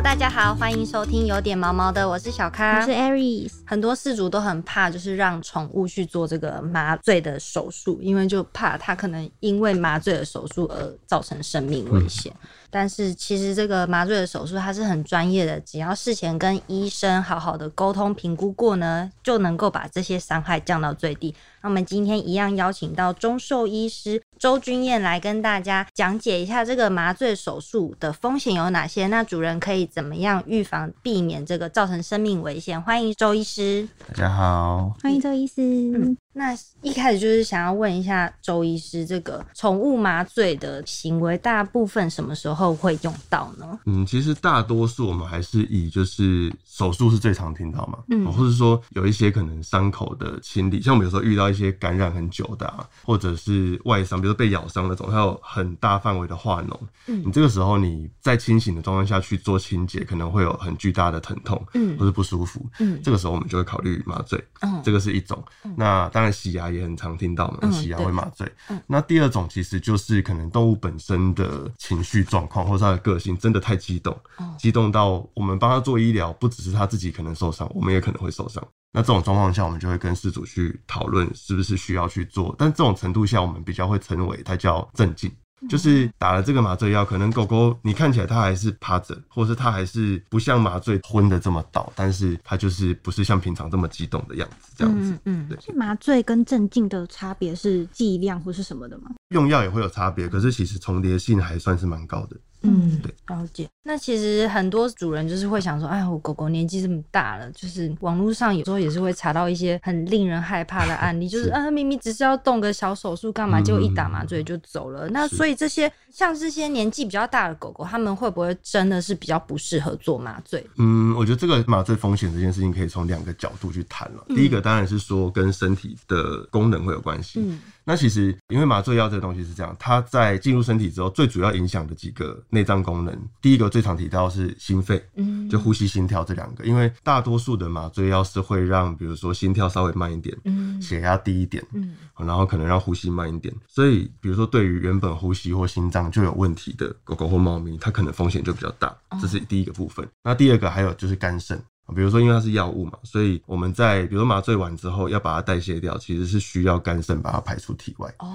Hello，大家好，欢迎收听有点毛毛的，我是小咖我是。Aries，很多事主都很怕，就是让宠物去做这个麻醉的手术，因为就怕它可能因为麻醉的手术而造成生命危险。但是其实这个麻醉的手术它是很专业的，只要事前跟医生好好的沟通评估过呢，就能够把这些伤害降到最低。那我们今天一样邀请到中兽医师周君燕来跟大家讲解一下这个麻醉手术的风险有哪些，那主人可以怎么样预防避免这个造成生命危险？欢迎周医师。大家好，欢迎周医师。那一开始就是想要问一下周医师，这个宠物麻醉的行为，大部分什么时候会用到呢？嗯，其实大多数我们还是以就是手术是最常听到嘛，嗯。嗯，或者说有一些可能伤口的清理，像我们有时候遇到一些感染很久的、啊，或者是外伤，比如说被咬伤那种，还有很大范围的化脓，嗯。你这个时候你在清醒的状况下去做清洁，可能会有很巨大的疼痛，嗯。或是不舒服，嗯。这个时候我们就会考虑麻醉，嗯。这个是一种。那当然洗牙也很常听到嘛，嗯洗牙会麻醉。嗯那第二种其实就是可能动物本身的情绪状况或者它的个性真的太激动，哦激动到我们帮它做医疗，不只是它自己可能受伤，我们也可能会受伤。那这种状况下，我们就会跟事主去讨论是不是需要去做，但这种程度下，我们比较会称为它叫镇静。就是打了这个麻醉药，可能狗狗你看起来它还是趴着，或是它还是不像麻醉昏的这么倒，但是它就是不是像平常这么激动的样子，这样子。嗯对是麻醉跟镇静的差别是剂量或是什么的吗？用药也会有差别，可是其实重叠性还算是蛮高的。嗯对，了解。那其实很多主人就是会想说，哎，我狗狗年纪这么大了，就是网络上有时候也是会查到一些很令人害怕的案例，就是是啊，明明只是要动个小手术，干嘛嗯结果一打麻醉就走了？那所以这些像这些年纪比较大的狗狗，他们会不会真的是比较不适合做麻醉？嗯，我觉得这个麻醉风险这件事情可以从两个角度去谈了。第一个当然是说跟身体的功能会有关系。嗯那其实因为麻醉药这个东西是这样，它在进入身体之后，最主要影响的几个内脏功能，第一个最常提到是心肺，嗯就呼吸、心跳这两个。因为大多数的麻醉药是会让，比如说心跳稍微慢一点，嗯血压低一点，嗯然后可能让呼吸慢一点。所以，比如说对于原本呼吸或心脏就有问题的狗狗或猫咪，它可能风险就比较大。这是第一个部分。那第二个还有就是肝肾。比如说，因为它是药物嘛，所以我们在比如说麻醉完之后要把它代谢掉，其实是需要肝肾把它排出体外。哦，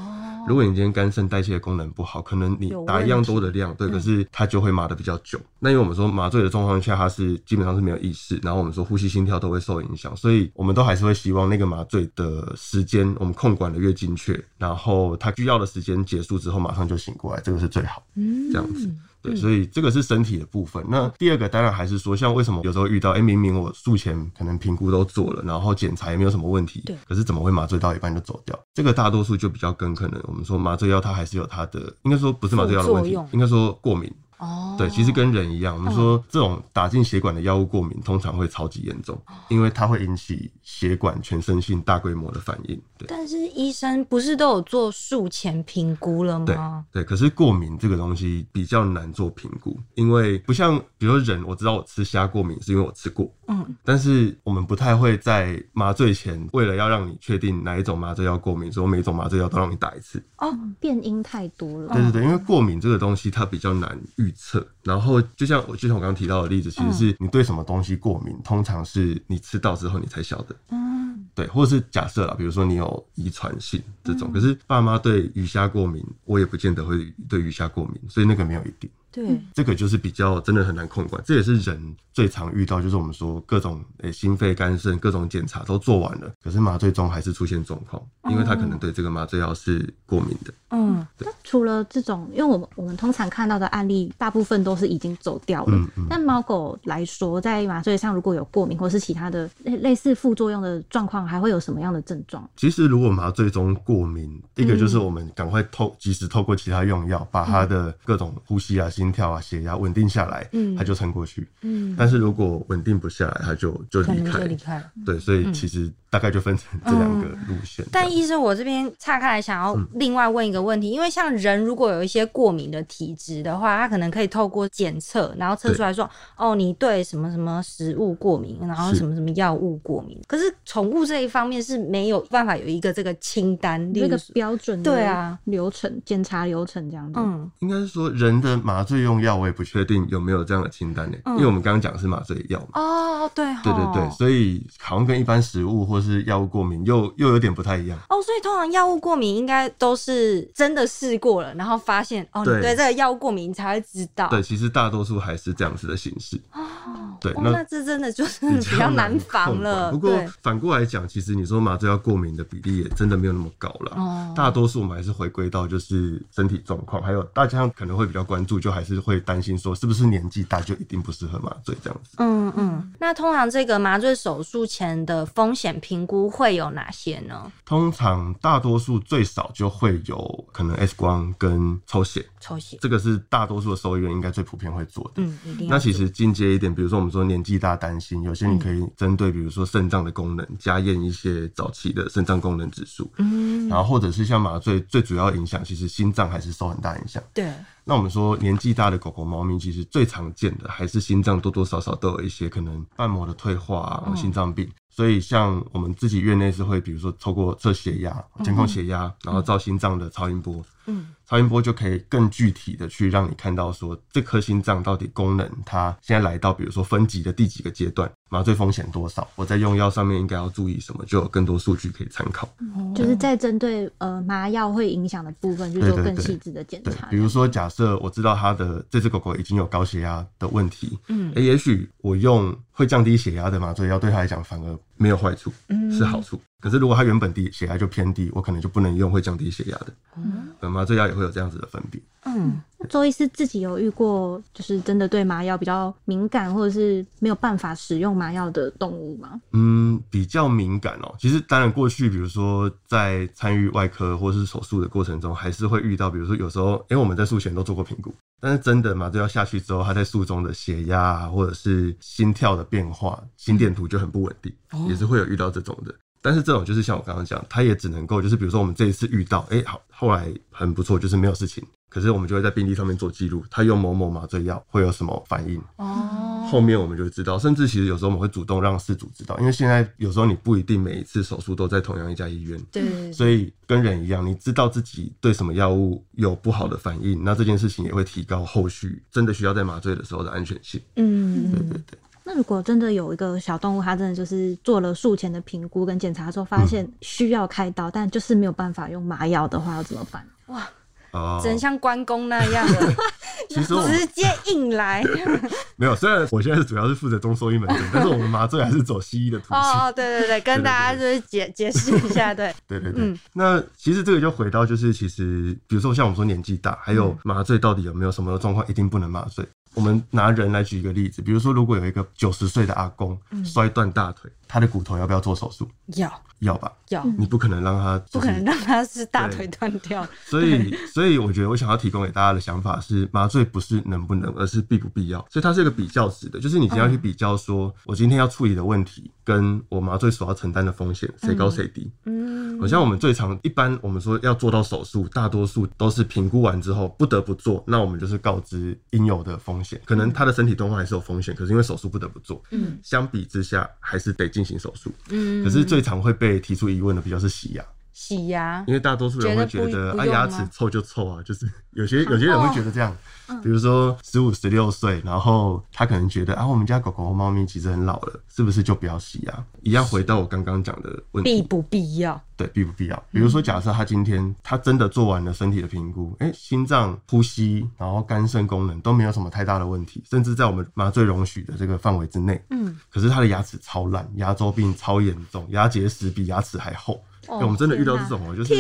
如果你今天肝肾代谢功能不好，可能你打一样多的量，对，嗯可是它就会麻的比较久。那因为我们说麻醉的状况下，它是基本上是没有意识，然后我们说呼吸、心跳都会受影响，所以我们都还是会希望那个麻醉的时间我们控管的越精确，然后它需要的时间结束之后马上就醒过来，这个是最好。嗯这样子对，所以这个是身体的部分。那第二个当然还是说，像为什么有时候遇到，哎、明明我术前可能评估都做了，然后检查也没有什么问题，对可是怎么会麻醉到一半就走掉？这个大多数就比较跟可能我们说麻醉药它还是有它的，应该说不是麻醉药的问题应该说过敏。哦，对，其实跟人一样，我们说这种打进血管的药物过敏，通常会超级严重，因为它会引起血管全身性大规模的反应。对。但是医生不是都有做术前评估了吗？对，可是过敏这个东西比较难做评估，因为不像比如说人，我知道我吃虾过敏是因为我吃过，嗯，但是我们不太会在麻醉前，为了要让你确定哪一种麻醉药过敏，所以我每一种麻醉药都让你打一次。哦，变因太多了。对对对，因为过敏这个东西它比较难预测，然后就像我就像我刚刚提到的例子，其实是你对什么东西过敏，通常是你吃到之后你才晓得。嗯，对，或者是假设啦，比如说你有遗传性这种，可是爸妈对鱼虾过敏，我也不见得会对鱼虾过敏，所以那个没有一定。对，这个就是比较真的很难控管，这也是人最常遇到，就是我们说各种诶、心肺、肝肾各种检查都做完了，可是麻醉中还是出现状况，因为他可能对这个麻醉药是过敏的。嗯除了这种，因为我们我们通常看到的案例，大部分都是已经走掉了。嗯嗯但猫狗来说，在麻醉上如果有过敏或是其他的类类似副作用的状况，还会有什么样的症状？其实如果麻醉中过敏，一个就是我们赶快透及时透过其他用药，把它的各种呼吸啊、心跳啊、血压稳定下来，嗯他就撑过去。嗯，但是如果稳定不下来，他就就离开就离开了。对，所以其实大概就分成这两个路线。但医生，我这边岔开来想要嗯另外问一个问题，因为像人如果有一些过敏的体质的话，他可能可以透过检测，然后测出来说，哦，你对什么什么食物过敏，然后什么什么药物过敏。可是宠物这一方面是没有办法有一个这个清单，那个标准的对啊流程检查流程这样子。嗯应该是说人的麻醉醉用药我也不确定有没有这样的清单呢，嗯因为我们刚刚讲的是麻醉药嘛。哦，对哦对对对，所以好像跟一般食物或是药物过敏又又有点不太一样。哦，所以通常药物过敏应该都是真的试过了，然后发现哦，你对对这个药物过敏，你才会知道。对，其实大多数还是这样子的形式。对，哦，那这真的就是比较难防了。不过反过来讲，其实你说麻醉药过敏的比例也真的没有那么高了。哦大多数我们还是回归到就是身体状况，还有大家可能会比较关注，就还是会担心说是不是年纪大就一定不适合麻醉这样子。嗯嗯，那通常这个麻醉手术前的风险评估会有哪些呢？通常大多数最少就会有可能 X 光跟抽血，抽血，这个是大多数的收医院应该最普遍会做的。嗯，一定那其实进阶一点，比如说我们说年纪大担心，有些你可以针对比如说肾脏的功能加验一些早期的肾脏功能指数，嗯，然后或者是像麻醉最主要影响，其实心脏还是受很大影响。对，那我们说年纪大的狗狗、猫咪，其实最常见的还是心脏多多少少都有一些可能瓣膜的退化心脏病。所以像我们自己院内是会，比如说透过测血压、监控血压，然后照心脏的超音波，嗯，超音波就可以更具体的去让你看到说这颗心脏到底功能它现在来到比如说分级的第几个阶段，麻醉风险多少，我在用药上面应该要注意什么，就有更多数据可以参考。就是在针对呃麻药会影响的部分去做更细致的检对查。，比如说假设我知道它的这只狗狗已经有高血压的问题，嗯诶也许我用会降低血压的麻醉药对它来讲反而没有坏处，嗯是好处。可是如果它原本低血压就偏低，我可能就不能用会降低血压的。嗯，麻醉药也会有这样子的分别。嗯，那周医师自己有遇过，就是真的对麻药比较敏感，或者是没有办法使用麻药的动物吗？嗯，比较敏感哦。其实当然过去，比如说在参与外科或是手术的过程中，还是会遇到，比如说有时候，因为我们在术前都做过评估，但是真的麻醉药下去之后，它在术中的血压啊，或者是心跳的变化、心电图就很不稳定，也是会有遇到这种的。但是这种就是像我刚刚讲，他也只能够就是比如说我们这一次遇到，哎、好，后来很不错，就是没有事情。可是我们就会在病历上面做记录，他用某某麻醉药会有什么反应，哦，后面我们就会知道，甚至其实有时候我们会主动让事主知道，因为现在有时候你不一定每一次手术都在同样一家医院，对，所以跟人一样，你知道自己对什么药物有不好的反应，那这件事情也会提高后续真的需要在麻醉的时候的安全性。嗯。对对对，那如果真的有一个小动物，它真的就是做了术前的评估跟检查之后，发现需要开刀，但就是没有办法用麻药的话，要怎么办？哦只能像关公那样的，其实直接硬来。没有，虽然我现在是主要是负责中兽医门诊，但是我们麻醉还是走西医的途径。哦，对对对，跟大家就是解解释一下，对，对对对，嗯那其实这个就回到就是，其实比如说像我们说年纪大，还有麻醉到底有没有什么状况一定不能麻醉？我们拿人来举一个例子，比如说如果有一个九十岁的阿公摔断大腿，他的骨头要不要做手术？要。要吧，要，你不可能让他、就是，不可能让他是大腿断掉。所以，所以我觉得我想要提供给大家的想法是，麻醉不是能不能，而是必不必要。所以它是一个比较值的，就是你今天要去比较说，我今天要处理的问题跟我麻醉所要承担的风险，谁高谁低。嗯，好像我们最常一般我们说要做到手术，大多数都是评估完之后不得不做，那我们就是告知应有的风险，可能他的身体状况还是有风险，可是因为手术不得不做，嗯，相比之下还是得进行手术。嗯可是最常会被提出疑问的比较是洗牙。洗牙因为大多数人会觉觉得得啊牙齿臭就臭啊，就是有些有些人会觉得这样，嗯比如说十五十六岁，然后他可能觉得啊，我们家狗狗和猫咪其实很老了，是不是就不要洗牙？一样回到我刚刚讲的问题，必不必要？对必不必要？比如说假设他今天他真的做完了身体的评估，哎、心脏、呼吸，然后肝肾功能都没有什么太大的问题，甚至在我们麻醉容许的这个范围之内，嗯，可是他的牙齿超烂，牙周病超严重，牙结石比牙齿还厚。我们真的遇到这种哦，就是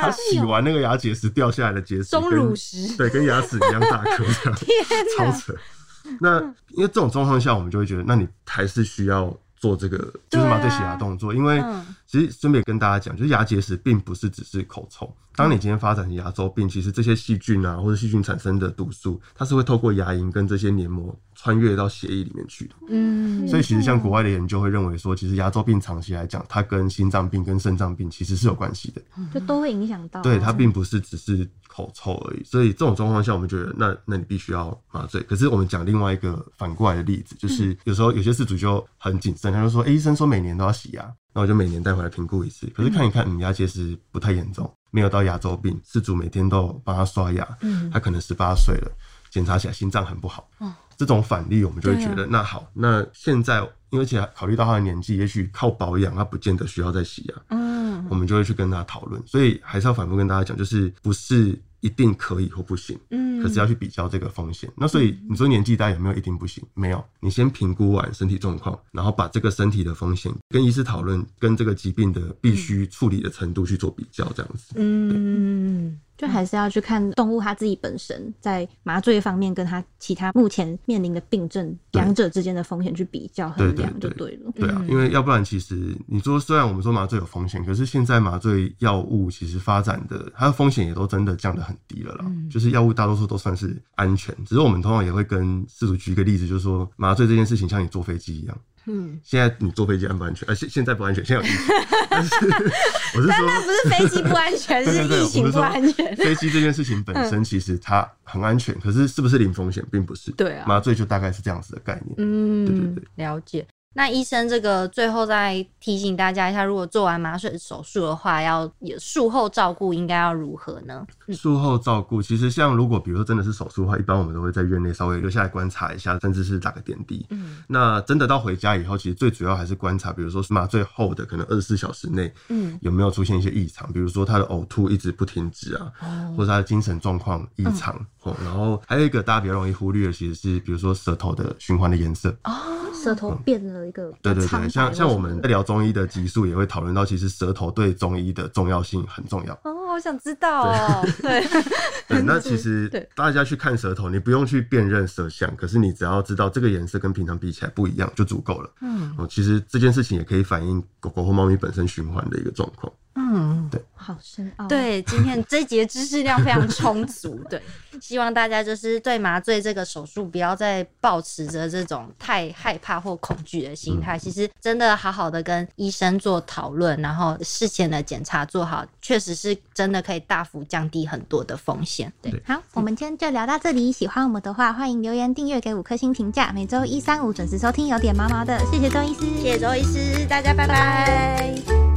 他洗完那个牙结石掉下来的结石，钟跟乳石。对，跟牙齿一样大颗，这样 超扯。那因为这种状况下，我们就会觉得，那你还是需要做这个就是麻醉洗牙动作，因为嗯其实顺便跟大家讲，就是牙结石并不是只是口臭。当你今天发展成牙周病，其实这些细菌啊，或者细菌产生的毒素，它是会透过牙龈跟这些黏膜穿越到血液里面去的。嗯所以其实像国外的研究会认为说，其实牙周病长期来讲，它跟心脏病跟肾脏病其实是有关系的。就都会影响到。对，它并不是只是口臭而已。所以这种状况下，我们觉得那那你必须要麻醉。可是我们讲另外一个反过来的例子，就是有时候有些事主就很谨慎，他就说：“哎、医生说每年都要洗牙，那我就每年带回来评估一次。可是看一看，嗯，牙结石不太严重，没有到牙周病，事主每天都有帮他刷牙，嗯他可能十八岁了。检查起来心脏很不好。这种反例，我们就会觉得，那好，那现在因为而且考虑到他的年纪，也许靠保养，他不见得需要再洗牙。嗯我们就会去跟他讨论，所以还是要反复跟大家讲，就是不是一定可以或不行，嗯可是要去比较这个风险。那所以你说年纪大有没有一定不行？没有，你先评估完身体状况，然后把这个身体的风险跟医师讨论，跟这个疾病的必须处理的程度去做比较，这样子。嗯，就还是要去看动物它自己本身在麻醉方面跟它其他目前面临的病症两者之间的风险去比较衡量就对对了。对啊，嗯因为要不然其实你说虽然我们说麻醉有风险，可是现在麻醉药物其实发展的它的风险也都真的降得很低了啦。嗯就是药物大多数都算是安全，只是我们通常也会跟事主举一个例子，就是说麻醉这件事情像你坐飞机一样，嗯，现在你坐飞机安不安全？呃，现现在不安全，现在有疫情，但是我是说。那不是飞机不安全，是疫情不安全。飞机这件事情本身其实它很安全，可是是不是零风险，并不是。对啊麻醉就大概是这样子的概念。嗯，对对对了解。那医生这个最后再提醒大家一下，如果做完麻醉手术的话，要有术后照顾应该要如何呢？术后照顾，其实像如果比如说真的是手术的话，一般我们都会在院内稍微留下来观察一下，甚至是打个点滴。嗯那真的到回家以后，其实最主要还是观察，比如说是麻醉后的可能二十四小时内嗯，有没有出现一些异常，比如说他的呕吐一直不停止啊，哦或者他的精神状况异常。哦，然后还有一个大家比较容易忽略的，其实是比如说舌头的循环的颜色。舌头变了一个对对对，像像我们在聊中医的集数也会讨论到，其实舌头对中医的重要性很重要。哦，好想知道哦。对，对，那其实 大家去看舌头，你不用去辨认舌象，可是你只要知道这个颜色跟平常比起来不一样就足够了。嗯哦，其实这件事情也可以反映狗狗或猫咪本身循环的一个状况。嗯，对好深奥。，对，今天这一节知识量非常充足。对，希望大家就是对麻醉这个手术不要再抱持着这种太害怕或恐惧的心态。其实真的好好的跟医生做讨论，然后事前的检查做好，确实是真的可以大幅降低很多的风险。对，对好，我们今天就聊到这里。喜欢我们的话，欢迎留言、订阅、给五颗星评价。每周一、三、五准时收听，有点毛毛的。谢谢周医师，谢谢周医师，大家拜拜